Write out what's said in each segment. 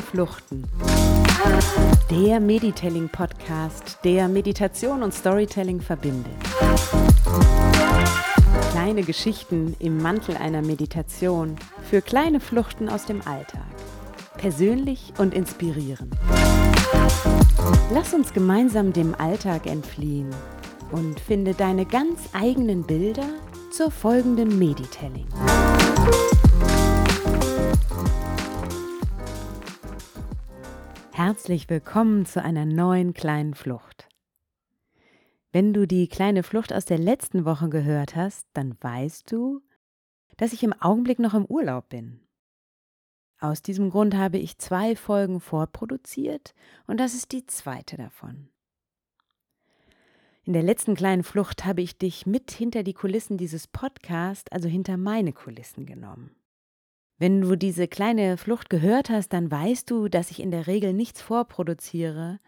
Fluchten. Der Meditelling-Podcast, der Meditation und Storytelling verbindet. Kleine Geschichten im Mantel einer Meditation für kleine Fluchten aus dem Alltag. Persönlich und inspirierend. Lass uns gemeinsam dem Alltag entfliehen und finde deine ganz eigenen Bilder zur folgenden Meditelling. Herzlich willkommen zu einer neuen kleinen Flucht. Wenn du die kleine Flucht aus der letzten Woche gehört hast, dann weißt du, dass ich im Augenblick noch im Urlaub bin. Aus diesem Grund habe ich zwei Folgen vorproduziert und das ist die zweite davon. In der letzten kleinen Flucht habe ich dich mit hinter die Kulissen dieses Podcasts, also hinter meine Kulissen genommen. Wenn du diese kleine Flucht gehört hast, dann weißt du, dass ich in der Regel nichts vorproduziere,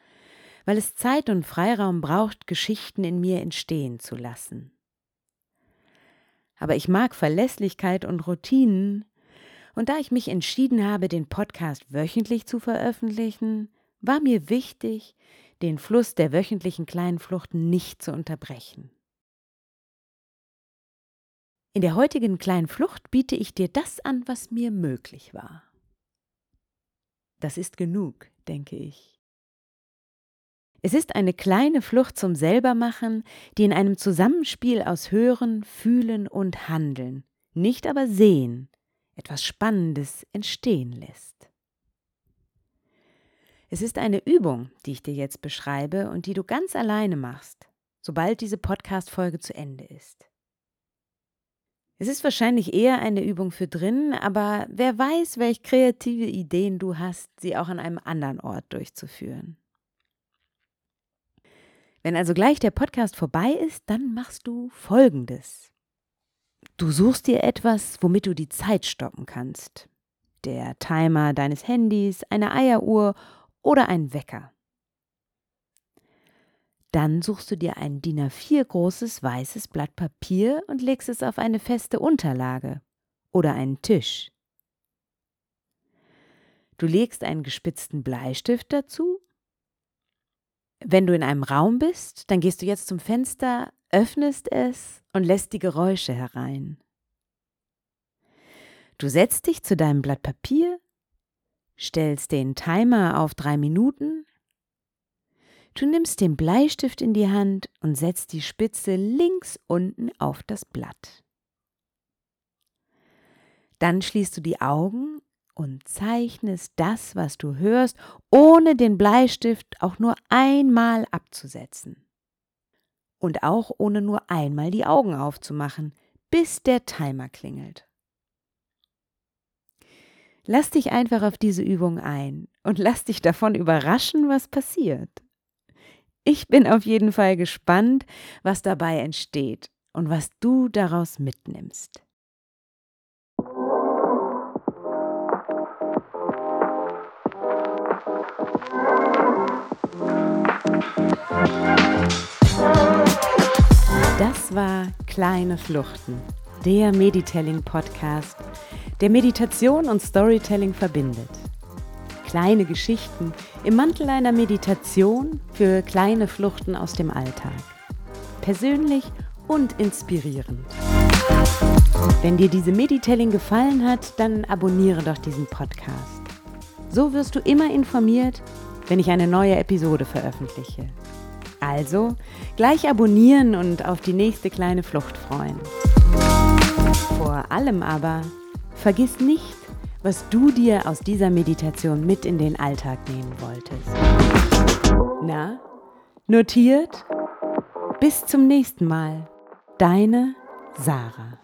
weil es Zeit und Freiraum braucht, Geschichten in mir entstehen zu lassen. Aber ich mag Verlässlichkeit und Routinen, und da ich mich entschieden habe, den Podcast wöchentlich zu veröffentlichen, war mir wichtig, den Fluss der wöchentlichen kleinen Fluchten nicht zu unterbrechen. In der heutigen kleinen Flucht biete ich dir das an, was mir möglich war. Das ist genug, denke ich. Es ist eine kleine Flucht zum Selbermachen, die in einem Zusammenspiel aus Hören, Fühlen und Handeln, nicht aber Sehen, etwas Spannendes entstehen lässt. Es ist eine Übung, die ich dir jetzt beschreibe und die du ganz alleine machst, sobald diese Podcast-Folge zu Ende ist. Es ist wahrscheinlich eher eine Übung für drinnen, aber wer weiß, welche kreative Ideen du hast, sie auch an einem anderen Ort durchzuführen. Wenn also gleich der Podcast vorbei ist, dann machst du Folgendes. Du suchst dir etwas, womit du die Zeit stoppen kannst. Der Timer deines Handys, eine Eieruhr oder ein Wecker. Dann suchst du dir ein DIN A4 großes weißes Blatt Papier und legst es auf eine feste Unterlage oder einen Tisch. Du legst einen gespitzten Bleistift dazu. Wenn du in einem Raum bist, dann gehst du jetzt zum Fenster, öffnest es und lässt die Geräusche herein. Du setzt dich zu deinem Blatt Papier, stellst den Timer auf drei Minuten Du nimmst den Bleistift in die Hand und setzt die Spitze links unten auf das Blatt. Dann schließt du die Augen und zeichnest das, was du hörst, ohne den Bleistift auch nur einmal abzusetzen. Und auch ohne nur einmal die Augen aufzumachen, bis der Timer klingelt. Lass dich einfach auf diese Übung ein und lass dich davon überraschen, was passiert. Ich bin auf jeden Fall gespannt, was dabei entsteht und was du daraus mitnimmst. Das war Kleine Fluchten, der Meditelling-Podcast, der Meditation und Storytelling verbindet kleine Geschichten im Mantel einer Meditation für kleine Fluchten aus dem Alltag. Persönlich und inspirierend. Wenn dir diese Meditelling gefallen hat, dann abonniere doch diesen Podcast. So wirst du immer informiert, wenn ich eine neue Episode veröffentliche. Also gleich abonnieren und auf die nächste kleine Flucht freuen. Vor allem aber, vergiss nicht, was du dir aus dieser Meditation mit in den Alltag nehmen wolltest. Na, notiert? Bis zum nächsten Mal. Deine Sarah.